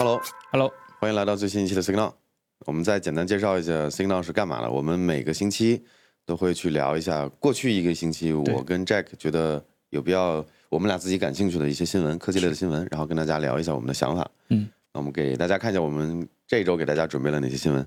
Hello，Hello，欢迎来到最新一期的 Signal。我们再简单介绍一下 Signal 是干嘛的。我们每个星期都会去聊一下过去一个星期我跟 Jack 觉得有必要，我们俩自己感兴趣的一些新闻，科技类的新闻，然后跟大家聊一下我们的想法。嗯，那我们给大家看一下我们这一周给大家准备了哪些新闻。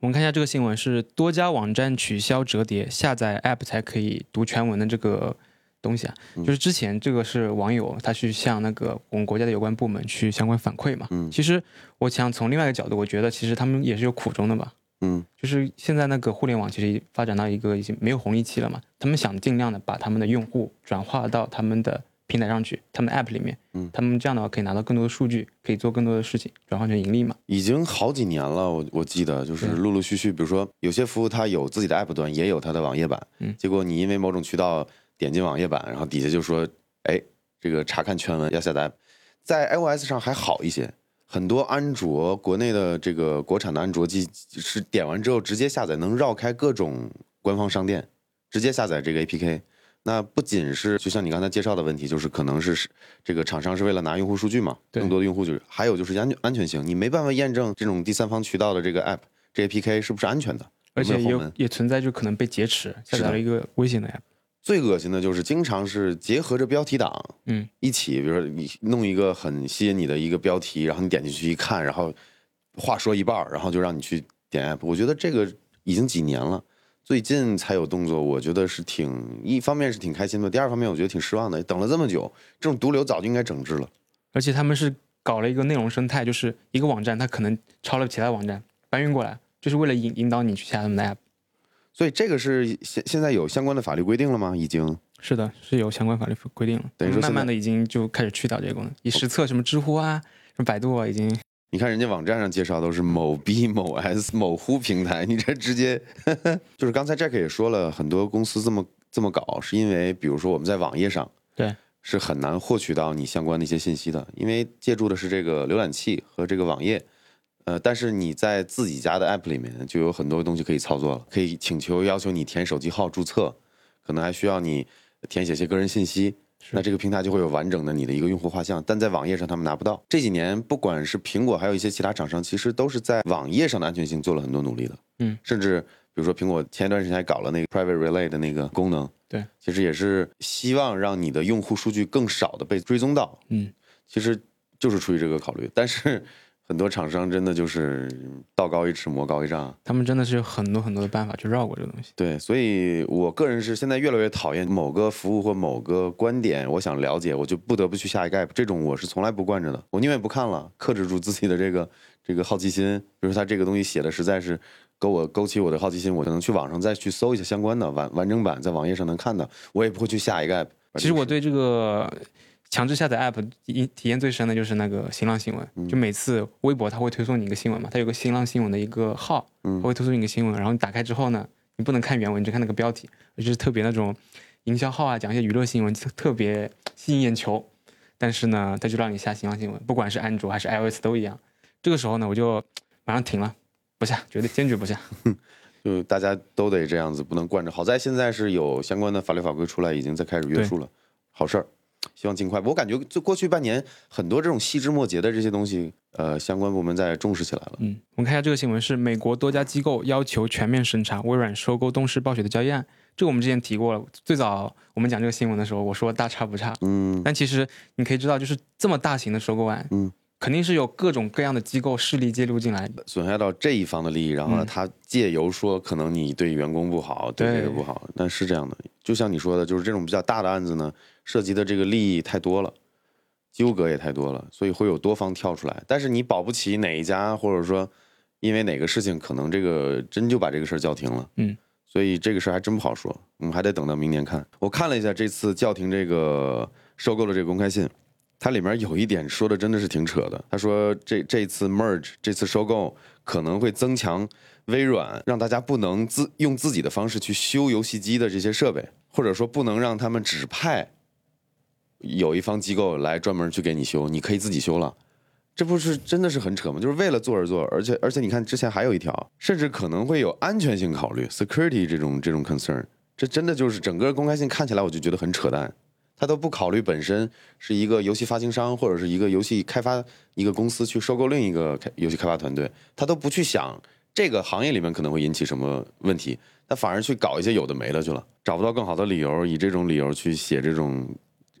我们看一下这个新闻是多家网站取消折叠，下载 App 才可以读全文的这个东西啊。嗯就是之前这个是网友他去向那个我们国家的有关部门去相关反馈嘛。嗯其实我想从另外一个角度，我觉得其实他们也是有苦衷的吧。嗯就是现在那个互联网其实发展到一个已经没有红利期了嘛，他们想尽量的把他们的用户转化到他们的平台上去，他们的 App 里面，嗯他们这样的话可以拿到更多的数据，可以做更多的事情，转换成盈利嘛。已经好几年了，我我记得就是陆陆续续，比如说有些服务它有自己的 App 端，也有它的网页版，嗯结果你因为某种渠道点进网页版，然后底下就说，哎，这个查看全文要下载在 iOS 上还好一些，很多安卓国内的这个国产的安卓机是点完之后直接下载，能绕开各种官方商店，直接下载这个 APK。那不仅是就像你刚才介绍的问题，就是可能是是这个厂商是为了拿用户数据嘛，对更多的用户就是，还有就是安全安全性，你没办法验证这种第三方渠道的这个 app 这 APK 是不是安全的，而且也也存在就可能被劫持，下载了一个危险的 app。最恶心的就是经常是结合着标题党嗯，一起，比如说你弄一个很吸引你的一个标题，然后你点进去一看，然后话说一半，然后就让你去点 app，我觉得这个已经几年了。最近才有动作，我觉得是挺一方面是挺开心的，第二方面我觉得挺失望的。等了这么久，这种毒瘤早就应该整治了。而且他们是搞了一个内容生态，就是一个网站它可能抄了其他网站搬运过来，就是为了引引导你去下他们的 app。所以这个是现现在有相关的法律规定了吗？已经是的，是有相关法律规定了，等于说慢慢的已经就开始去掉这个功能，你实测什么知乎啊、什么百度啊，已经你看人家网站上介绍都是某 B 某 S 某乎平台，你这直接 就是刚才 Jack 也说了，很多公司这么这么搞，是因为比如说我们在网页上对是很难获取到你相关的一些信息的，因为借助的是这个浏览器和这个网页。呃，但是你在自己家的 App 里面就有很多东西可以操作了，可以请求要求你填手机号注册，可能还需要你填写些个人信息。那这个平台就会有完整的你的一个用户画像，但在网页上他们拿不到。这几年，不管是苹果，还有一些其他厂商，其实都是在网页上的安全性做了很多努力的。嗯，甚至比如说苹果前一段时间还搞了那个 Private Relay 的那个功能，对，其实也是希望让你的用户数据更少的被追踪到。嗯，其实就是出于这个考虑，但是很多厂商真的就是道高一尺，魔高一丈。他们真的是有很多很多的办法去绕过这个东西。对，所以我个人是现在越来越讨厌某个服务或某个观点，我想了解，我就不得不去下一个 app，这种我是从来不惯着的，我宁愿不看了，克制住自己的这个这个好奇心。比如说他这个东西写的实在是勾我勾起我的好奇心，我可能去网上再去搜一下相关的完完整版，在网页上能看到，我也不会去下一个 app。其实我对这个强制下载 app 体体验最深的就是那个新浪新闻，嗯就每次微博它会推送你一个新闻嘛，它有个新浪新闻的一个号，嗯它会推送你一个新闻，然后你打开之后呢，你不能看原文，你只看那个标题，就是特别那种营销号啊，讲一些娱乐新闻，特特别吸引眼球。但是呢，它就让你下新浪新闻，不管是安卓还是 iOS 都一样。这个时候呢，我就马上停了，不下，绝对坚决不下。就大家都得这样子，不能惯着。好在现在是有相关的法律法规出来，已经在开始约束了，好事儿。希望尽快。我感觉就过去半年，很多这种细枝末节的这些东西，呃，相关部门在重视起来了。嗯，我们看一下这个新闻是美国多家机构要求全面审查微软收购动视暴雪的交易案。这个我们之前提过了，最早我们讲这个新闻的时候，我说大差不差。嗯但其实你可以知道，就是这么大型的收购案，嗯，肯定是有各种各样的机构势力介入进来。损害到这一方的利益，然后呢，嗯他借由说可能你对员工不好，对这个不好，但是这样的，就像你说的，就是这种比较大的案子呢，涉及的这个利益太多了，纠葛也太多了，所以会有多方跳出来。但是你保不齐哪一家，或者说因为哪个事情，可能这个真就把这个事儿叫停了。嗯，所以这个事儿还真不好说，我们还得等到明年看。我看了一下这次叫停这个收购的这个公开信，它里面有一点说的真的是挺扯的。他说这这次 merge 这次收购可能会增强微软，让大家不能自用自己的方式去修游戏机的这些设备，或者说不能让他们指派有一方机构来专门去给你修，你可以自己修了。这不是真的是很扯吗？就是为了做而做，而且而且你看之前还有一条，甚至可能会有安全性考虑 （security） 这种这种 concern，这真的就是整个公开信看起来我就觉得很扯淡。他都不考虑本身是一个游戏发行商或者是一个游戏开发一个公司去收购另一个游戏开发团队，他都不去想这个行业里面可能会引起什么问题，他反而去搞一些有的没的去了，找不到更好的理由，以这种理由去写这种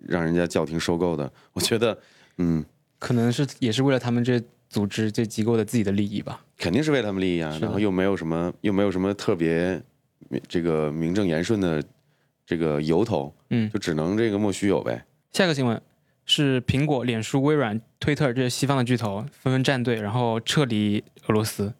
让人家叫停收购的，我觉得，嗯，可能是也是为了他们这组织这机构的自己的利益吧。肯定是为他们利益啊，然后又没有什么又没有什么特别这个名正言顺的这个由头，嗯就只能这个莫须有呗。下一个新闻是苹果、脸书、微软、推特这些西方的巨头纷纷站队，然后撤离俄罗斯。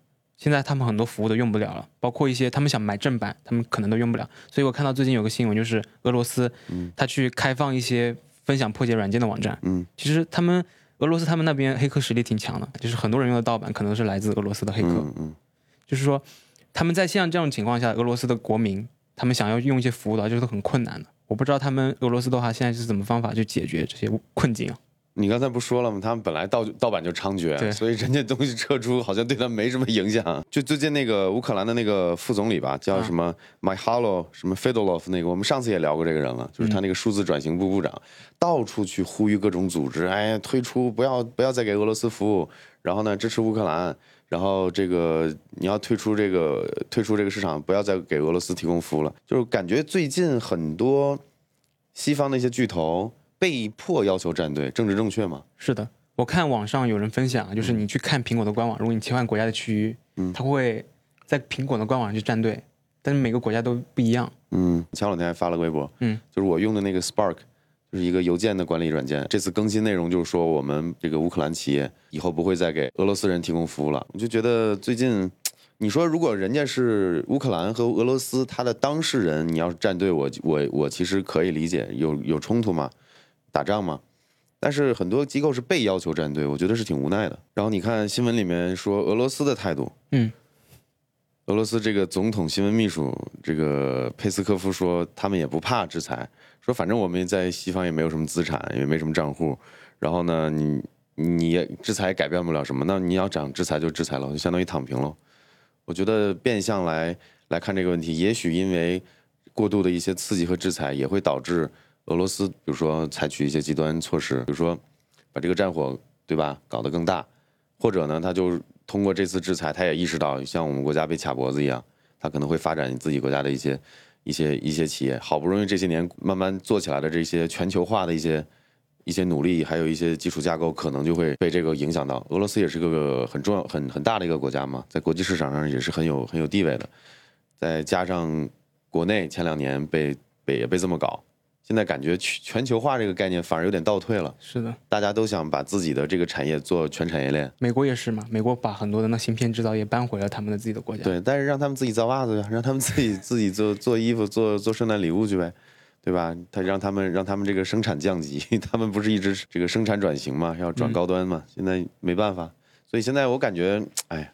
现在他们很多服务都用不了了，包括一些他们想买正版，他们可能都用不了。所以我看到最近有个新闻，就是俄罗斯，他去开放一些分享破解软件的网站。嗯，其实他们俄罗斯他们那边黑客实力挺强的，就是很多人用的盗版可能是来自俄罗斯的黑客。嗯嗯，就是说，他们在像这种情况下，俄罗斯的国民他们想要用一些服务的话，就是很困难的。我不知道他们俄罗斯的话现在是怎么方法去解决这些困境啊？你刚才不说了吗？他们本来盗盗版就猖獗，对所以人家东西撤出好像对他没什么影响。就最近那个乌克兰的那个副总理吧，叫什么 Myhalo 什么 Fedorov 那个，我们上次也聊过这个人了，就是他那个数字转型部部长，到处去呼吁各种组织，哎，退出，不要不要再给俄罗斯服务，然后呢支持乌克兰，然后这个你要退出这个退出这个市场，不要再给俄罗斯提供服务了。就是感觉最近很多西方的一些巨头被迫要求站队，政治正确吗？是的，我看网上有人分享啊，就是你去看苹果的官网，如果你切换国家的区域，嗯它会在苹果的官网上去站队，但是每个国家都不一样。嗯，前两天还发了个微博，嗯，就是我用的那个 Spark，就是一个邮件的管理软件。这次更新内容就是说，我们这个乌克兰企业以后不会再给俄罗斯人提供服务了。我就觉得最近，你说如果人家是乌克兰和俄罗斯他的当事人，你要是站队，我我我其实可以理解，有有冲突吗？打仗嘛？但是很多机构是被要求站队，我觉得是挺无奈的。然后你看新闻里面说俄罗斯的态度，嗯，俄罗斯这个总统新闻秘书这个佩斯科夫说，他们也不怕制裁，说反正我们在西方也没有什么资产，也没什么账户，然后呢，你你也制裁改变不了什么，那你要讲制裁就制裁了，就相当于躺平了。我觉得变相来来看这个问题，也许因为过度的一些刺激和制裁，也会导致俄罗斯，比如说采取一些极端措施，比如说把这个战火，对吧，搞得更大，或者呢，他就通过这次制裁，他也意识到像我们国家被卡脖子一样，他可能会发展自己国家的一些一些一些企业，好不容易这些年慢慢做起来的这些全球化的一些一些努力，还有一些基础架构，可能就会被这个影响到。俄罗斯也是个很重要、很很大的一个国家嘛，在国际市场上也是很有很有地位的。再加上国内前两年被被也被这么搞，现在感觉全全球化这个概念反而有点倒退了，是的，大家都想把自己的这个产业做全产业链。美国也是嘛，美国把很多的那芯片制造业搬回了他们的自己的国家。对，但是让他们自己造袜子呀，让他们自己自己做做衣服、做做圣诞礼物去呗，对吧？他让他们让他们这个生产降级，他们不是一直这个生产转型嘛，要转高端嘛，现在没办法，所以现在我感觉，哎，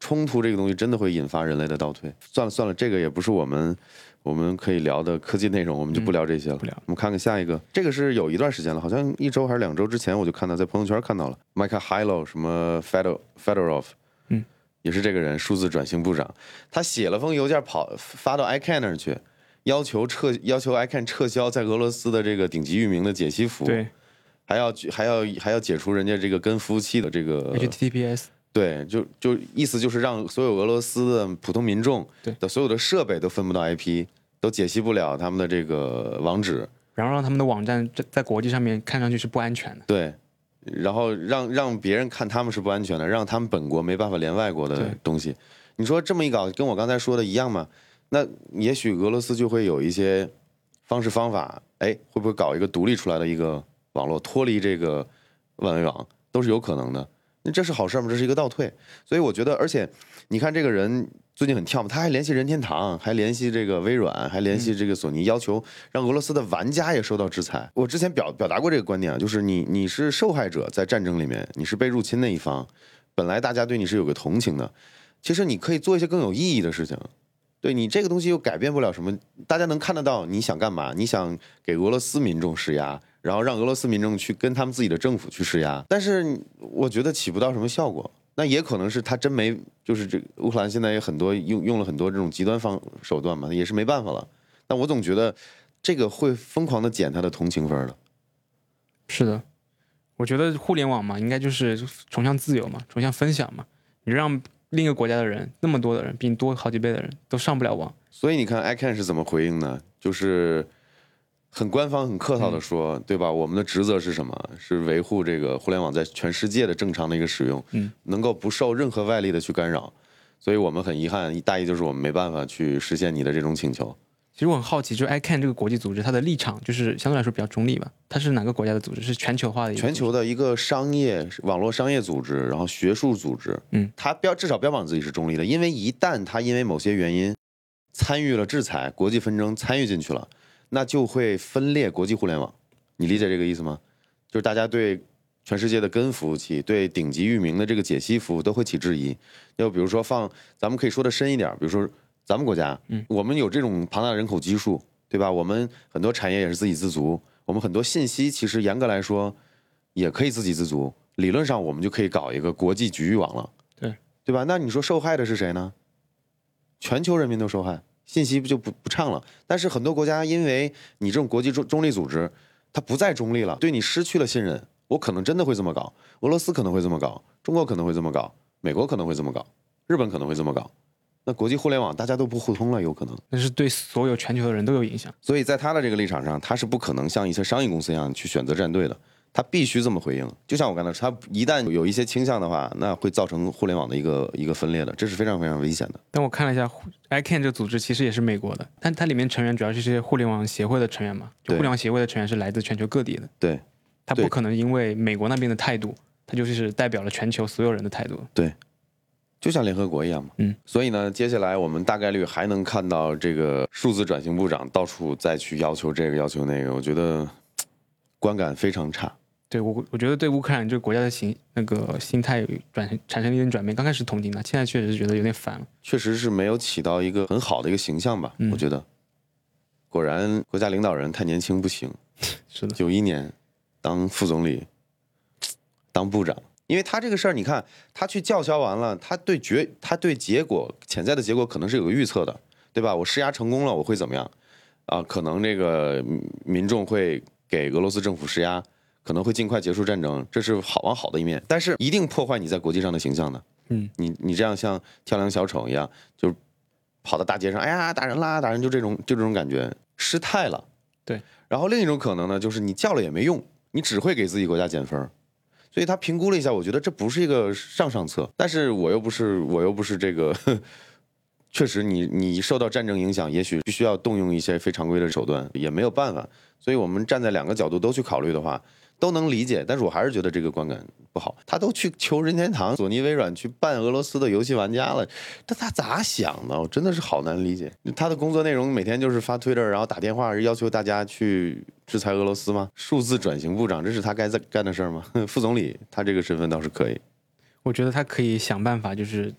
冲突这个东西真的会引发人类的倒退。算了算了，这个也不是我们我们可以聊的科技内容，我们就不聊这些了。不聊。我们看看下一个，这个是有一段时间了，好像一周还是两周之前我就看到在朋友圈看到了。Michael Hilo 什么 Fedor Fedorov，嗯，也是这个人，数字转型部长，他写了封邮件跑发到 iCan 那儿去，要求撤要求 iCan 撤销在俄罗斯的这个顶级域名的解析服务，对。还要还要还要解除人家这个跟服务器的这个，HTTPS，对，就就意思就是让所有俄罗斯的普通民众对的所有的设备都分不到 IP，都解析不了他们的这个网址，然后让他们的网站在在国际上面看上去是不安全的。对，然后让让别人看他们是不安全的，让他们本国没办法连外国的东西。你说这么一搞，跟我刚才说的一样吗？那也许俄罗斯就会有一些方式方法，哎，会不会搞一个独立出来的一个网络，脱离这个万维网，都是有可能的。那这是好事吗？这是一个倒退。所以我觉得，而且你看这个人最近很跳嘛，他还联系任天堂，还联系这个微软，还联系这个索尼，要求让俄罗斯的玩家也受到制裁。我之前表表达过这个观点啊，就是你你是受害者，在战争里面你是被入侵那一方，本来大家对你是有个同情的，其实你可以做一些更有意义的事情。对你这个东西又改变不了什么，大家能看得到你想干嘛？你想给俄罗斯民众施压，然后让俄罗斯民众去跟他们自己的政府去施压，但是我觉得起不到什么效果。那也可能是他真没，就是这乌克兰现在也很多用用了很多这种极端方手段嘛，也是没办法了。但我总觉得这个会疯狂的减他的同情分的。是的，我觉得互联网嘛，应该就是崇尚自由嘛，崇尚分享嘛。你让另一个国家的人，那么多的人，比你多好几倍的人都上不了网，所以你看，iCan 是怎么回应呢？就是很官方、很客套的说，对吧？我们的职责是什么？是维护这个互联网在全世界的正常的一个使用，嗯，能够不受任何外力的去干扰。所以我们很遗憾，大意就是我们没办法去实现你的这种请求。其实我很好奇，就是 iCan 这个国际组织，它的立场就是相对来说比较中立吧？它是哪个国家的组织？是全球化的一个全球的一个商业网络商业组织，然后学术组织，嗯，它标至少标榜自己是中立的，因为一旦它因为某些原因参与了制裁、国际纷争参与进去了，那就会分裂国际互联网。你理解这个意思吗？就是大家对全世界的根服务器、对顶级域名的这个解析服务都会起质疑。要比如说放，咱们可以说的深一点，比如说。咱们国家，嗯，我们有这种庞大的人口基数，对吧？我们很多产业也是自给自足，我们很多信息其实严格来说也可以自给自足。理论上，我们就可以搞一个国际局域网了，对对吧？那你说受害的是谁呢？全球人民都受害，信息不就不不畅了？但是很多国家因为你这种国际中中立组织，它不再中立了，对你失去了信任。我可能真的会这么搞，俄罗斯可能会这么搞，中国可能会这么搞，美国可能会这么搞，日本可能会这么搞。那国际互联网大家都不互通了，有可能，那是对所有全球的人都有影响。所以在他的这个立场上，他是不可能像一些商业公司一样去选择站队的，他必须这么回应。就像我刚才说，他一旦有一些倾向的话，那会造成互联网的一个一个分裂的，这是非常非常危险的。但我看了一下，iCan 这个组织其实也是美国的，但它里面成员主要是一些互联网协会的成员嘛，就互联网协会的成员是来自全球各地的，对，他不可能因为美国那边的态度，他就是代表了全球所有人的态度。对。就像联合国一样嘛，嗯，所以呢，接下来我们大概率还能看到这个数字转型部长到处再去要求这个要求那个，我觉得观感非常差。对我，我觉得对乌克兰这个国家的形那个心态转产生了一点转变。刚开始同情他，现在确实是觉得有点烦了。确实是没有起到一个很好的一个形象吧？嗯我觉得，果然国家领导人太年轻不行。是的，九一年当副总理，当部长，因为他这个事儿，你看他去叫嚣完了，他对结他对结果潜在的结果可能是有个预测的，对吧？我施压成功了，我会怎么样？啊，可能这个民民众会给俄罗斯政府施压，可能会尽快结束战争，这是好往好的一面，但是一定破坏你在国际上的形象的。嗯，你你这样像跳梁小丑一样，就跑到大街上，哎呀打人啦打人，就这种就这种感觉失态了。对，然后另一种可能呢，就是你叫了也没用，你只会给自己国家减分。所以他评估了一下，我觉得这不是一个上上策。但是我又不是我又不是这个，确实你你受到战争影响，也许必须要动用一些非常规的手段，也没有办法。所以我们站在两个角度都去考虑的话，都能理解。但是我还是觉得这个观感不好。他都去求任天堂、索尼、微软去办俄罗斯的游戏玩家了，这他咋想的？我真的是好难理解。他的工作内容每天就是发推特，然后打电话要求大家去制裁俄罗斯吗？数字转型部长，这是他该在干的事儿吗？副总理，他这个身份倒是可以。我觉得他可以想办法，就是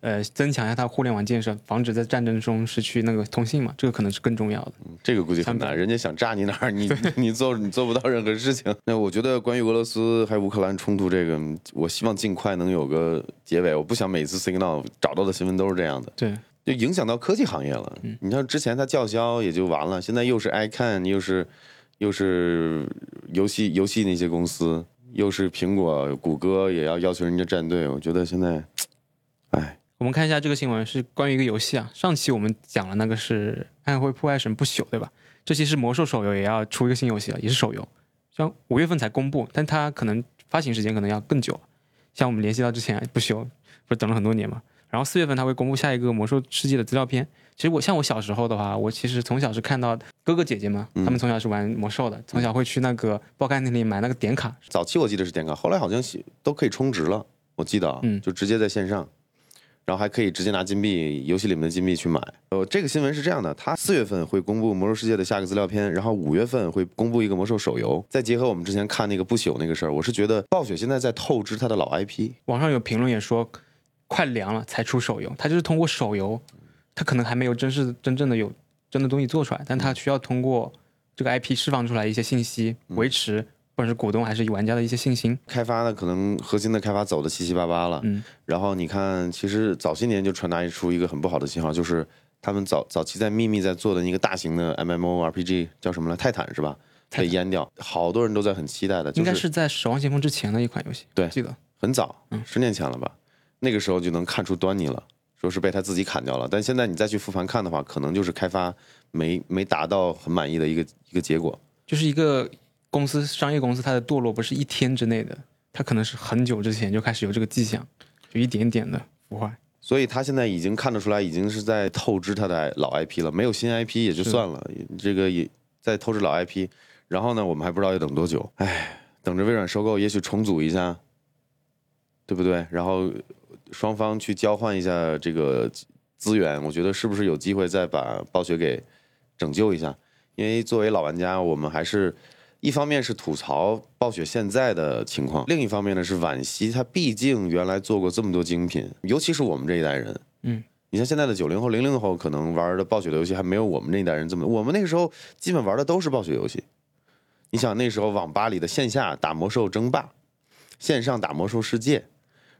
呃增强一下它互联网建设，防止在战争中失去那个通信嘛，这个可能是更重要的。这个估计很难，人家想炸你哪儿，你 你做你做不到任何事情。那我觉得关于俄罗斯还有乌克兰冲突这个，我希望尽快能有个结尾。我不想每次 Signal 找到的新闻都是这样的，对，就影响到科技行业了。你像之前他叫嚣也就完了，现在又是 iCan，又是又是游戏游戏那些公司，又是苹果、谷歌也要要求人家站队。我觉得现在，哎，我们看一下这个新闻是关于一个游戏啊。上期我们讲了那个是《暗黑破坏神不朽》，对吧？这期是魔兽手游也要出一个新游戏了，也是手游，像五月份才公布，但它可能发行时间可能要更久。像我们联系到之前不朽，不是等了很多年嘛？然后四月份它会公布下一个魔兽世界的资料片。其实我像我小时候的话，我其实从小是看到哥哥姐姐嘛，他们从小是玩魔兽的，从小会去那个报刊亭里买那个点卡，早期我记得是点卡，后来好像都可以充值了，我记得啊，嗯就直接在线上，然后还可以直接拿金币，游戏里面的金币去买。呃，这个新闻是这样的，它四月份会公布《魔兽世界》的下个资料片，然后五月份会公布一个魔兽手游。再结合我们之前看那个不朽那个事儿，我是觉得暴雪现在在透支它的老 IP。网上有评论也说，快凉了才出手游，它就是通过手游，它可能还没有真是真正的有真的东西做出来，但它需要通过这个 IP 释放出来一些信息，维持不管是股东还是玩家的一些信心。开发呢，可能核心的开发走的七七八八了。嗯，然后你看，其实早些年就传达出一个很不好的信号，就是他们早早期在秘密在做的那个大型的 MMO RPG 叫什么来？泰坦是吧？被淹掉，好多人都在很期待的，就应该是在《守望先锋》之前的一款游戏，对记得很早嗯，十年前了吧？那个时候就能看出端倪了，说是被他自己砍掉了。但现在你再去复盘看的话，可能就是开发没没达到很满意的一个一个结果。就是一个公司商业公司，它的堕落不是一天之内的，它可能是很久之前就开始有这个迹象，就一点点的腐坏。所以他现在已经看得出来，已经是在透支他的老 IP 了。没有新 IP 也就算了，这个也在透支老 IP。然后呢，我们还不知道要等多久。唉，等着微软收购，也许重组一下，对不对？然后双方去交换一下这个资源，我觉得是不是有机会再把暴雪给拯救一下？因为作为老玩家，我们还是一方面是吐槽暴雪现在的情况，另一方面呢是惋惜它毕竟原来做过这么多精品，尤其是我们这一代人。嗯，你像现在的九零后、零零后，可能玩的暴雪的游戏还没有我们那一代人这么。我们那个时候基本玩的都是暴雪游戏。你想那时候网吧里的线下打魔兽争霸，线上打魔兽世界，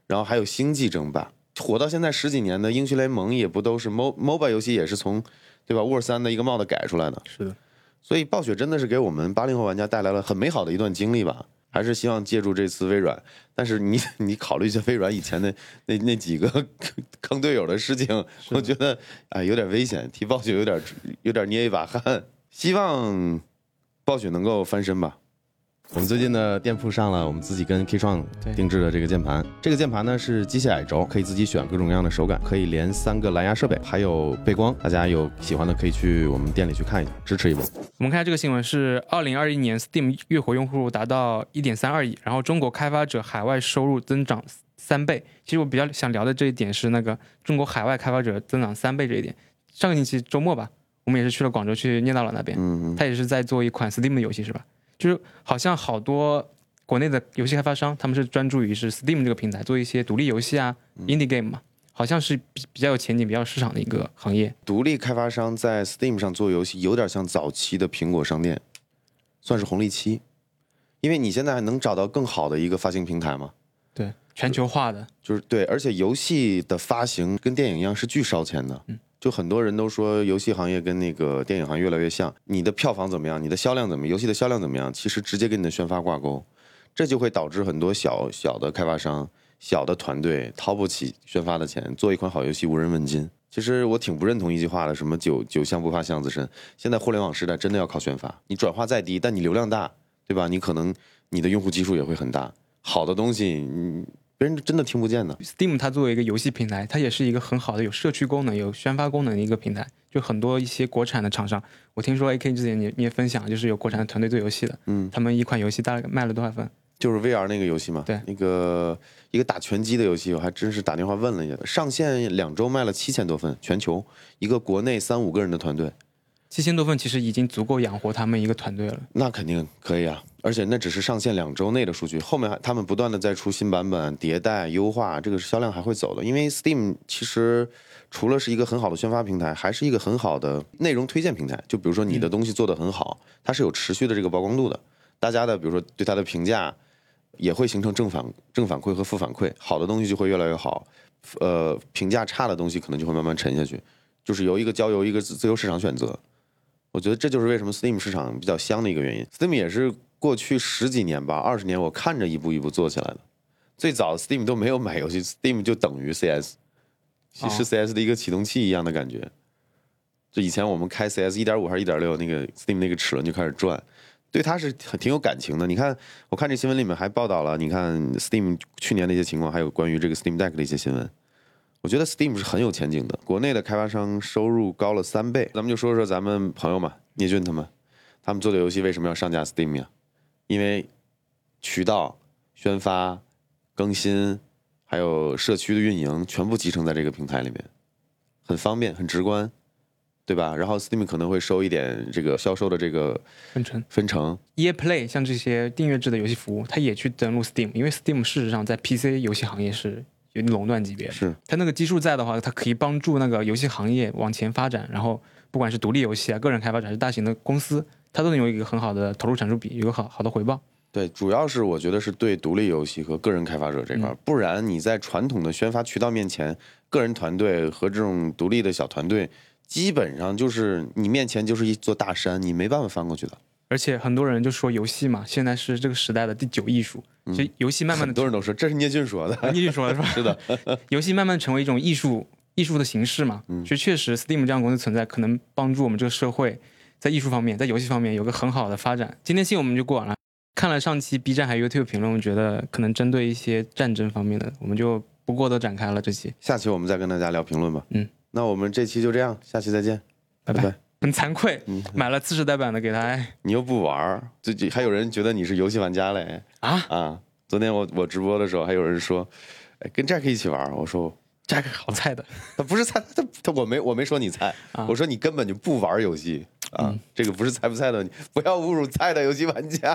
然后还有星际争霸，火到现在十几年的英雄联盟也不都是 mo MOBA 游戏也是从对吧 War 三的一个帽子改出来的。是的，所以暴雪真的是给我们八零后玩家带来了很美好的一段经历吧。还是希望借助这次微软，但是你 你考虑一下微软以前的那那几个 坑队友的事情，我觉得哎有点危险，替暴雪有点有点捏一把汗。希望暴雪能够翻身吧。我们最近的店铺上了我们自己跟 K 创定制的这个键盘，这个键盘呢是机械矮轴，可以自己选各种各样的手感，可以连三个蓝牙设备，还有背光。大家有喜欢的可以去我们店里去看一下，支持一波。我们看下这个新闻是二零二一年 Steam 月活用户达到一点三二亿，然后中国开发者海外收入增长三倍。其实我比较想聊的这一点是那个中国海外开发者增长三倍这一点。上个星期周末吧，我们也是去了广州去念大佬那边，嗯，他也是在做一款 Steam 的游戏是吧？就是好像好多国内的游戏开发商，他们是专注于是 Steam 这个平台做一些独立游戏啊、indie game 嘛，好像是比比较有前景、比较有市场的一个行业。独立开发商在 Steam 上做游戏，有点像早期的苹果商店，算是红利期。因为你现在还能找到更好的一个发行平台吗？对，全球化的，就是对，而且游戏的发行跟电影一样是巨烧钱的。嗯就很多人都说游戏行业跟那个电影行业越来越像，你的票房怎么样，你的销量怎么样，游戏的销量怎么样，其实直接跟你的宣发挂钩，这就会导致很多小小的开发商、小的团队掏不起宣发的钱，做一款好游戏无人问津。其实我挺不认同一句话的，什么酒酒香不怕巷子深。现在互联网时代真的要靠宣发，你转化再低，但你流量大，对吧？你可能你的用户基数也会很大。好的东西，你别人真的听不见的。Steam 它作为一个游戏平台，它也是一个很好的有社区功能、有宣发功能的一个平台。就很多一些国产的厂商，我听说 AK 之前你你也分享，就是有国产的团队做游戏的，嗯，他们一款游戏大概卖了多少份？就是 VR 那个游戏嘛，对那个一个打拳击的游戏，我还真是打电话问了一下，上线两周卖了七千多份，全球一个国内三五个人的团队，七千多份其实已经足够养活他们一个团队了。那肯定可以啊，而且那只是上线两周内的数据，后面还他们不断的在出新版本、迭代、优化，这个销量还会走的。因为 Steam 其实除了是一个很好的宣发平台，还是一个很好的内容推荐平台。就比如说你的东西做得很好，它是有持续的这个曝光度的，大家的比如说对它的评价也会形成正反正反馈和负反馈，好的东西就会越来越好，呃，评价差的东西可能就会慢慢沉下去，就是由一个交由一个自由市场选择。我觉得这就是为什么 Steam 市场比较香的一个原因。Steam 也是过去十几年吧，二十年我看着一步一步做起来的。最早 Steam 都没有买游戏，Steam 就等于 CS，是哦 CS 的一个启动器一样的感觉。就以前我们开 CS 一点五还是一点六，那个 Steam 那个齿轮就开始转，对它是很挺有感情的。你看，我看这新闻里面还报道了，你看 Steam 去年的一些情况，还有关于这个 Steam Deck 的一些新闻。我觉得 Steam 是很有前景的，国内的开发商收入高了三倍。咱们就说说咱们朋友嘛，聂俊他们，他们做的游戏为什么要上架 Steam 呀？因为渠道、宣发、更新，还有社区的运营，全部集成在这个平台里面，很方便、很直观，对吧？然后 Steam 可能会收一点这个销售的这个分成分成，EA Play 像这些订阅制的游戏服务，它也去登录 Steam，因为 Steam 事实上在 PC 游戏行业是有垄断级别。是它那个基数在的话，它可以帮助那个游戏行业往前发展。然后不管是独立游戏啊、个人开发者还是大型的公司，它都能有一个很好的投入产出比，有个好好的回报。对，主要是我觉得是对独立游戏和个人开发者这块儿，不然你在传统的宣发渠道面前，个人团队和这种独立的小团队基本上就是你面前就是一座大山，你没办法翻过去的。而且很多人就说游戏嘛，现在是这个时代的第九艺术。其实游戏慢慢的，很多人都说这是聂俊说的，聂俊说的是吧？是的，游戏慢慢成为一种艺术艺术的形式嘛。嗯其实确实，Steam 这样公司存在，可能帮助我们这个社会在艺术方面，在游戏方面有个很好的发展。今天新闻我们就过完了。看了上期 B 站还有 YouTube 评论，我觉得可能针对一些战争方面的，我们就不过多展开了。这期下期我们再跟大家聊评论吧。嗯，那我们这期就这样，下期再见，拜拜拜拜。很惭愧，嗯，买了次世代版的给他哎你又不玩儿，最近还有人觉得你是游戏玩家嘞啊，啊！昨天我我直播的时候，还有人说，哎，跟 Jack 一起玩儿，我说 Jack 好菜的。他不是菜，他他我没我没说你菜，啊我说你根本就不玩游戏啊，这个不是菜不菜的问题，不要侮辱菜的游戏玩家。